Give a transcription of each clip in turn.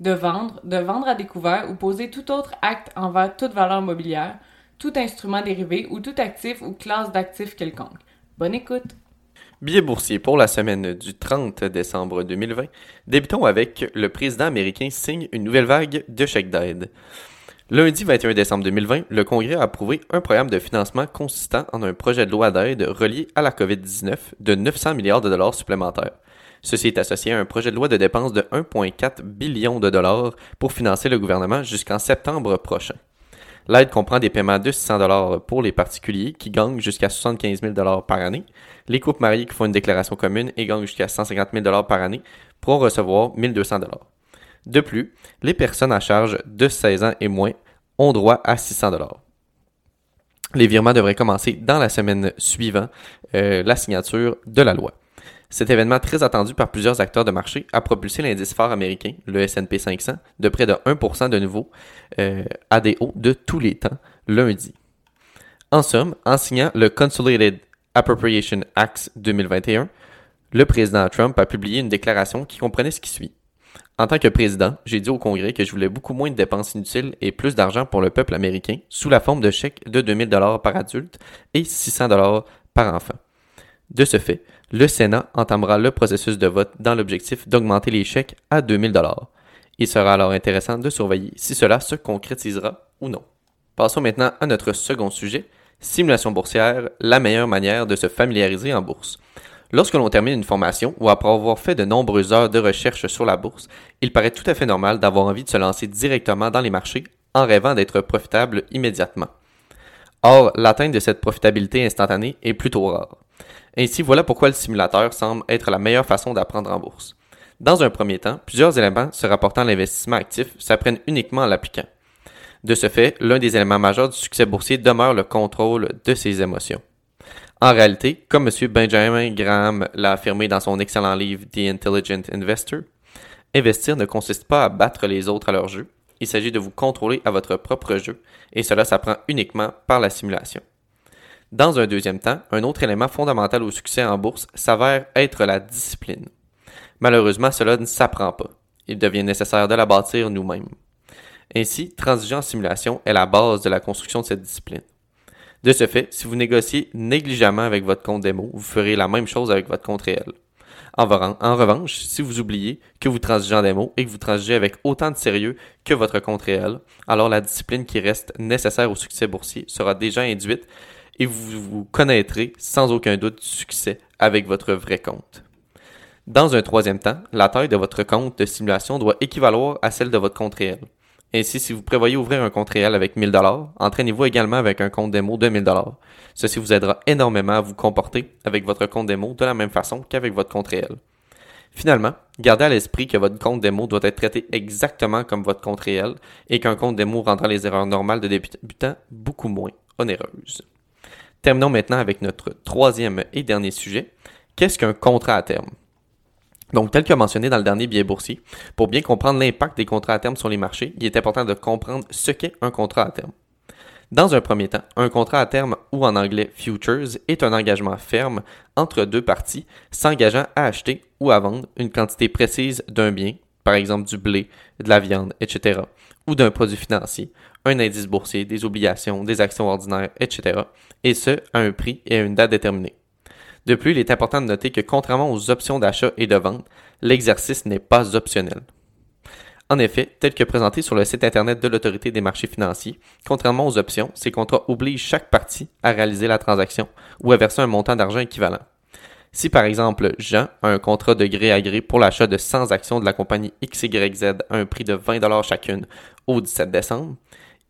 de vendre, de vendre à découvert ou poser tout autre acte envers toute valeur mobilière, tout instrument dérivé ou tout actif ou classe d'actifs quelconque. Bonne écoute! Billet boursier pour la semaine du 30 décembre 2020. Débutons avec le président américain signe une nouvelle vague de chèques d'aide. Lundi 21 décembre 2020, le Congrès a approuvé un programme de financement consistant en un projet de loi d'aide relié à la COVID-19 de 900 milliards de dollars supplémentaires. Ceci est associé à un projet de loi de dépenses de 1,4 billion de dollars pour financer le gouvernement jusqu'en septembre prochain. L'aide comprend des paiements de 600 dollars pour les particuliers qui gagnent jusqu'à 75 000 dollars par année. Les couples mariés qui font une déclaration commune et gagnent jusqu'à 150 000 dollars par année pourront recevoir 1200 dollars. De plus, les personnes à charge de 16 ans et moins ont droit à 600 dollars. Les virements devraient commencer dans la semaine suivant euh, la signature de la loi. Cet événement très attendu par plusieurs acteurs de marché a propulsé l'indice fort américain, le S&P 500, de près de 1% de nouveau euh, à des hauts de tous les temps lundi. En somme, en signant le Consolidated Appropriation Act 2021, le président Trump a publié une déclaration qui comprenait ce qui suit. En tant que président, j'ai dit au Congrès que je voulais beaucoup moins de dépenses inutiles et plus d'argent pour le peuple américain sous la forme de chèques de 2000 dollars par adulte et 600 dollars par enfant. De ce fait, le Sénat entamera le processus de vote dans l'objectif d'augmenter les chèques à 2000 dollars. Il sera alors intéressant de surveiller si cela se concrétisera ou non. Passons maintenant à notre second sujet, simulation boursière, la meilleure manière de se familiariser en bourse. Lorsque l'on termine une formation ou après avoir fait de nombreuses heures de recherche sur la bourse, il paraît tout à fait normal d'avoir envie de se lancer directement dans les marchés en rêvant d'être profitable immédiatement. Or, l'atteinte de cette profitabilité instantanée est plutôt rare. Ainsi, voilà pourquoi le simulateur semble être la meilleure façon d'apprendre en bourse. Dans un premier temps, plusieurs éléments se rapportant à l'investissement actif s'apprennent uniquement en l'appliquant. De ce fait, l'un des éléments majeurs du succès boursier demeure le contrôle de ses émotions. En réalité, comme M. Benjamin Graham l'a affirmé dans son excellent livre The Intelligent Investor, investir ne consiste pas à battre les autres à leur jeu, il s'agit de vous contrôler à votre propre jeu, et cela s'apprend uniquement par la simulation. Dans un deuxième temps, un autre élément fondamental au succès en bourse s'avère être la discipline. Malheureusement, cela ne s'apprend pas. Il devient nécessaire de la bâtir nous-mêmes. Ainsi, transiger en simulation est la base de la construction de cette discipline. De ce fait, si vous négociez négligemment avec votre compte démo, vous ferez la même chose avec votre compte réel. En, revanche, si vous oubliez que vous transigez en démo et que vous transigez avec autant de sérieux que votre compte réel, alors la discipline qui reste nécessaire au succès boursier sera déjà induite et vous vous connaîtrez sans aucun doute du succès avec votre vrai compte. Dans un troisième temps, la taille de votre compte de simulation doit équivaloir à celle de votre compte réel. Ainsi, si vous prévoyez ouvrir un compte réel avec 1000 dollars, entraînez-vous également avec un compte démo de 1000 dollars. Ceci vous aidera énormément à vous comporter avec votre compte démo de la même façon qu'avec votre compte réel. Finalement, gardez à l'esprit que votre compte démo doit être traité exactement comme votre compte réel et qu'un compte démo rendra les erreurs normales de débutant beaucoup moins onéreuses. Terminons maintenant avec notre troisième et dernier sujet. Qu'est-ce qu'un contrat à terme? Donc, tel que mentionné dans le dernier billet boursier, pour bien comprendre l'impact des contrats à terme sur les marchés, il est important de comprendre ce qu'est un contrat à terme. Dans un premier temps, un contrat à terme, ou en anglais futures, est un engagement ferme entre deux parties s'engageant à acheter ou à vendre une quantité précise d'un bien, par exemple du blé, de la viande, etc., ou d'un produit financier, un indice boursier, des obligations, des actions ordinaires, etc., et ce, à un prix et à une date déterminée. De plus, il est important de noter que contrairement aux options d'achat et de vente, l'exercice n'est pas optionnel. En effet, tel que présenté sur le site Internet de l'Autorité des marchés financiers, contrairement aux options, ces contrats obligent chaque partie à réaliser la transaction ou à verser un montant d'argent équivalent. Si par exemple Jean a un contrat de gré à gré pour l'achat de 100 actions de la compagnie XYZ à un prix de 20 chacune au 17 décembre,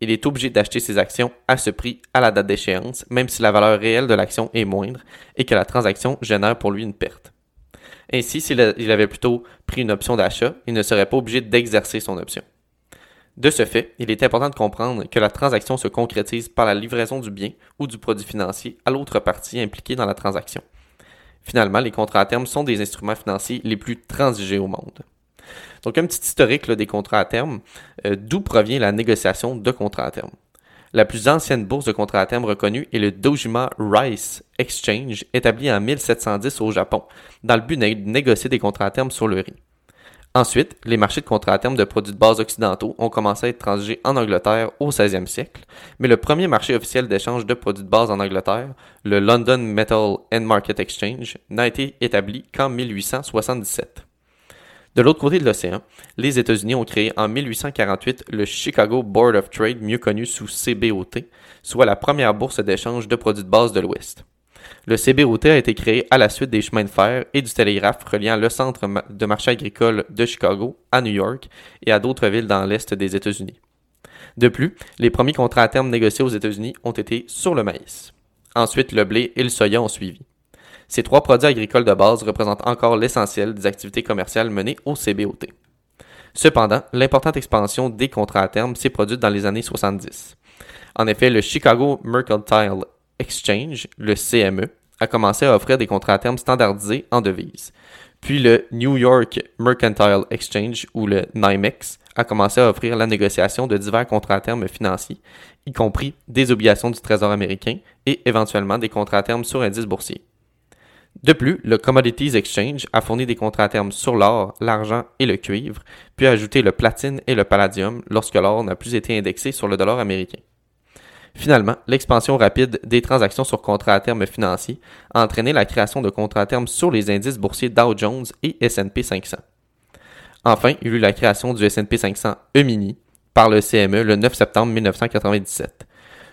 il est obligé d'acheter ses actions à ce prix à la date d'échéance, même si la valeur réelle de l'action est moindre et que la transaction génère pour lui une perte. Ainsi, s'il avait plutôt pris une option d'achat, il ne serait pas obligé d'exercer son option. De ce fait, il est important de comprendre que la transaction se concrétise par la livraison du bien ou du produit financier à l'autre partie impliquée dans la transaction. Finalement, les contrats à terme sont des instruments financiers les plus transigés au monde. Donc, un petit historique des contrats à terme, euh, d'où provient la négociation de contrats à terme? La plus ancienne bourse de contrats à terme reconnue est le Dojima Rice Exchange, établi en 1710 au Japon, dans le but de négocier des contrats à terme sur le riz. Ensuite, les marchés de contrats à terme de produits de base occidentaux ont commencé à être transigés en Angleterre au 16e siècle, mais le premier marché officiel d'échange de produits de base en Angleterre, le London Metal and Market Exchange, n'a été établi qu'en 1877. De l'autre côté de l'océan, les États-Unis ont créé en 1848 le Chicago Board of Trade, mieux connu sous CBOT, soit la première bourse d'échange de produits de base de l'Ouest. Le CBOT a été créé à la suite des chemins de fer et du télégraphe reliant le centre de marché agricole de Chicago à New York et à d'autres villes dans l'Est des États-Unis. De plus, les premiers contrats à terme négociés aux États-Unis ont été sur le maïs. Ensuite, le blé et le soya ont suivi. Ces trois produits agricoles de base représentent encore l'essentiel des activités commerciales menées au CBOT. Cependant, l'importante expansion des contrats à terme s'est produite dans les années 70. En effet, le Chicago Mercantile Exchange, le CME, a commencé à offrir des contrats à terme standardisés en devises. Puis le New York Mercantile Exchange, ou le NYMEX, a commencé à offrir la négociation de divers contrats à terme financiers, y compris des obligations du Trésor américain et éventuellement des contrats à terme sur indices boursiers. De plus, le Commodities Exchange a fourni des contrats à terme sur l'or, l'argent et le cuivre, puis a ajouté le platine et le palladium lorsque l'or n'a plus été indexé sur le dollar américain. Finalement, l'expansion rapide des transactions sur contrats à terme financiers a entraîné la création de contrats à terme sur les indices boursiers Dow Jones et S&P 500. Enfin, il y a eu la création du S&P 500 E-mini par le CME le 9 septembre 1997.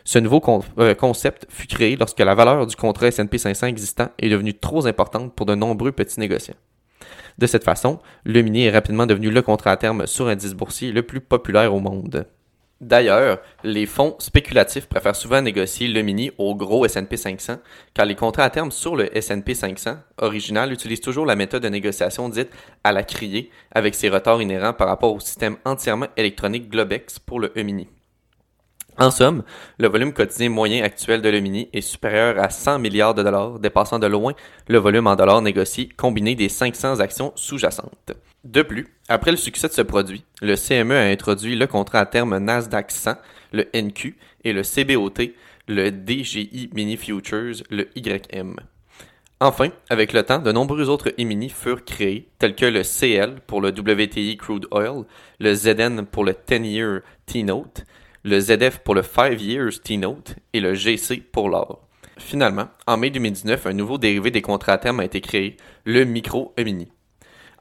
Ce nouveau euh, concept fut créé lorsque la valeur du contrat S&P 500 existant est devenue trop importante pour de nombreux petits négociants. De cette façon, le mini est rapidement devenu le contrat à terme sur indice boursier le plus populaire au monde. D'ailleurs, les fonds spéculatifs préfèrent souvent négocier le mini au gros S&P 500, car les contrats à terme sur le S&P 500 original utilisent toujours la méthode de négociation dite à la criée, avec ses retards inhérents par rapport au système entièrement électronique Globex pour le E-mini. En somme, le volume quotidien moyen actuel de l'E-mini est supérieur à 100 milliards de dollars, dépassant de loin le volume en dollars négocié combiné des 500 actions sous-jacentes. De plus, après le succès de ce produit, le CME a introduit le contrat à terme Nasdaq 100, le NQ, et le CBOT, le DGI Mini Futures, le YM. Enfin, avec le temps, de nombreux autres E-mini furent créés, tels que le CL pour le WTI Crude Oil, le ZN pour le 10-Year T-Note, le ZF pour le 5 Years T-Note et le GC pour l'or. Finalement, en mai 2019, un nouveau dérivé des contrats à terme a été créé, le Micro E-Mini.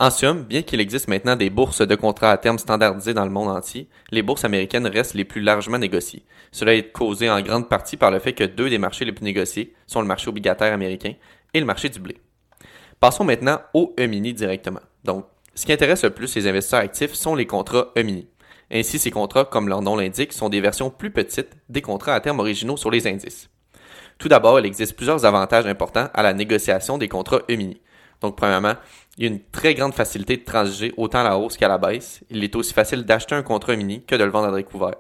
En somme, bien qu'il existe maintenant des bourses de contrats à terme standardisées dans le monde entier, les bourses américaines restent les plus largement négociées. Cela est causé en grande partie par le fait que deux des marchés les plus négociés sont le marché obligataire américain et le marché du blé. Passons maintenant au E-mini directement. Donc, ce qui intéresse le plus les investisseurs actifs sont les contrats E-mini. Ainsi, ces contrats, comme leur nom l'indique, sont des versions plus petites des contrats à terme originaux sur les indices. Tout d'abord, il existe plusieurs avantages importants à la négociation des contrats E-mini. Donc, premièrement, il y a une très grande facilité de transiger autant à la hausse qu'à la baisse. Il est aussi facile d'acheter un contrat mini que de le vendre à découvert.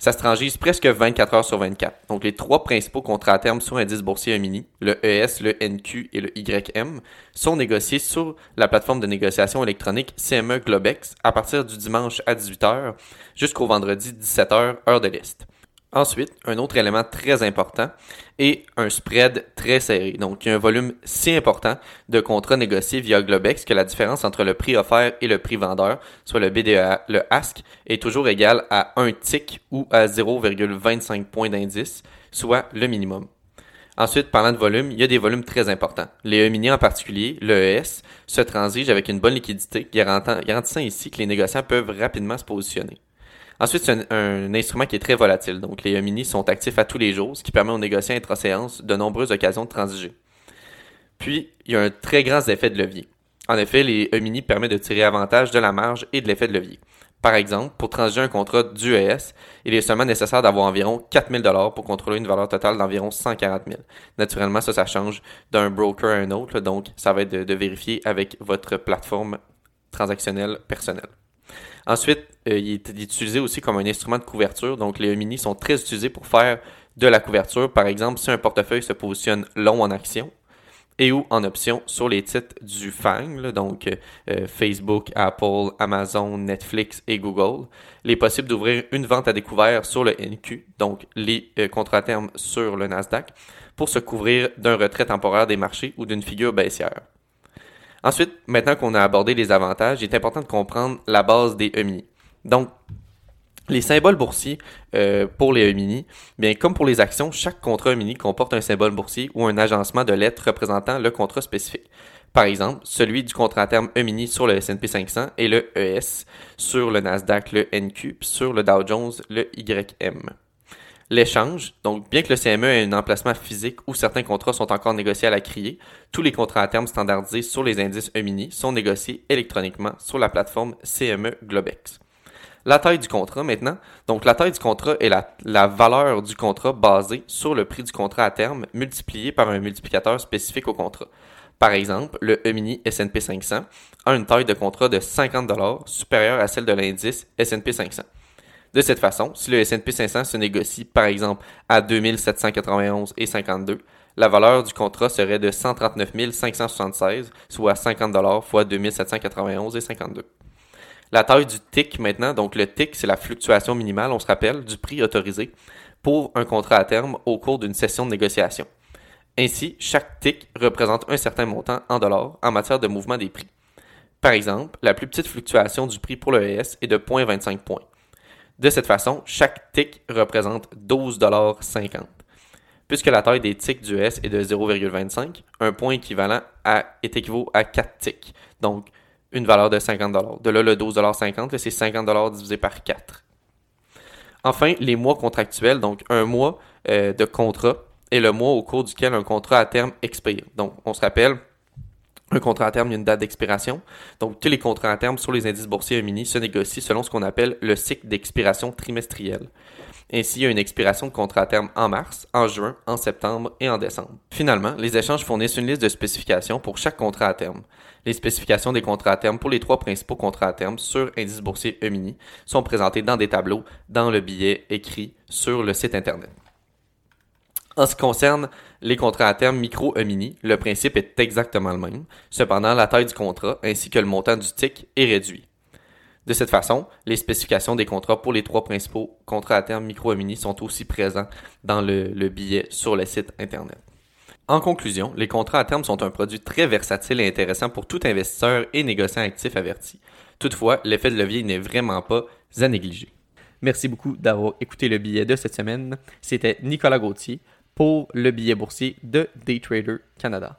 Ça se transige presque 24 heures sur 24. Donc, les trois principaux contrats à terme sur un indice boursier mini, le ES, le NQ et le YM, sont négociés sur la plateforme de négociation électronique CME Globex à partir du dimanche à 18h jusqu'au vendredi 17h, heure de l'Est. Ensuite, un autre élément très important est un spread très serré. Donc, il y a un volume si important de contrats négociés via Globex que la différence entre le prix offert et le prix vendeur, soit le BDA, le ASC, est toujours égal à un tick ou à 0,25 points d'indice, soit le minimum. Ensuite, parlant de volume, il y a des volumes très importants. Les E-mini en particulier, l'ES, se transige avec une bonne liquidité, garantissant ici que les négociants peuvent rapidement se positionner. Ensuite, c'est un, instrument qui est très volatile. Donc, les mini sont actifs à tous les jours, ce qui permet aux négociants intra-séance de nombreuses occasions de transiger. Puis, il y a un très grand effet de levier. En effet, les E-mini permettent de tirer avantage de la marge et de l'effet de levier. Par exemple, pour transiger un contrat du ES, il est seulement nécessaire d'avoir environ 4000 dollars pour contrôler une valeur totale d'environ 140 000. Naturellement, ça, ça change d'un broker à un autre, donc ça va être de vérifier avec votre plateforme transactionnelle personnelle. Ensuite, euh, il, est, utilisé aussi comme un instrument de couverture. Donc, les E-mini sont très utilisés pour faire de la couverture. Par exemple, si un portefeuille se positionne long en action, et ou en option sur les titres du FANG, donc euh, euh, Facebook, Apple, Amazon, Netflix et Google. Il est possible d'ouvrir une vente à découvert sur le NQ, donc les euh, contrats termes sur le Nasdaq, pour se couvrir d'un retrait temporaire des marchés ou d'une figure baissière. Ensuite, maintenant qu'on a abordé les avantages, il est important de comprendre la base des EMI. Donc, les symboles boursiers euh, pour les E-mini, bien comme pour les actions, chaque contrat E-mini comporte un symbole boursier ou un agencement de lettres représentant le contrat spécifique. Par exemple, celui du contrat à terme E-mini sur le S&P 500 et le ES, sur le Nasdaq le NQ, sur le Dow Jones le YM. L'échange, donc bien que le CME ait un emplacement physique où certains contrats sont encore négociés à la criée, tous les contrats à terme standardisés sur les indices E-mini sont négociés électroniquement sur la plateforme CME Globex. La taille du contrat maintenant. Donc, la taille du contrat est la, valeur du contrat basée sur le prix du contrat à terme multiplié par un multiplicateur spécifique au contrat. Par exemple, le E-mini S&P 500 a une taille de contrat de 50 supérieure à celle de l'indice S&P 500. De cette façon, si le S&P 500 se négocie par exemple à 2791 et 52, la valeur du contrat serait de 139 576, soit 50 fois 2791 et 52. La taille du TIC maintenant, donc le TIC, c'est la fluctuation minimale, on se rappelle, du prix autorisé pour un contrat à terme au cours d'une session de négociation. Ainsi, chaque TIC représente un certain montant en dollars en matière de mouvement des prix. Par exemple, la plus petite fluctuation du prix pour le ES est de 0.25 points. De cette façon, chaque TIC représente 12,50 Puisque la taille des tics du ES est de 0,25, un point équivalent est équivaut à 4 tics. Donc, une valeur de 50 De là, le 12,50 c'est 50 divisé par 4. Enfin, les mois contractuels, donc un mois euh, de contrat est le mois au cours duquel un contrat à terme expire. Donc, on se rappelle, un contrat à terme, il une date d'expiration. Donc, tous les contrats à terme sur les indices boursiers mini se négocient selon ce qu'on appelle le cycle d'expiration trimestriel. Ainsi, il y a une expiration de contrat à terme en mars, en juin, en septembre et en décembre. Finalement, les échanges fournissent une liste de spécifications pour chaque contrat à terme. Les spécifications des contrats à terme pour les trois principaux contrats à terme sur indice boursier E-mini sont présentées dans des tableaux dans le billet écrit sur le site Internet. En ce qui concerne les contrats à terme micro E-mini, le principe est exactement le même. Cependant, la taille du contrat ainsi que le montant du TIC est réduit. De cette façon, les spécifications des contrats pour les trois principaux contrats à terme micro E-mini sont aussi présents dans le billet sur le site Internet. En conclusion, les contrats à terme sont un produit très versatile et intéressant pour tout investisseur et négociant actif averti. Toutefois, l'effet de levier n'est vraiment pas à négliger. Merci beaucoup d'avoir écouté le billet de cette semaine. C'était Nicolas Gauthier pour le billet boursier de Daytrader Canada.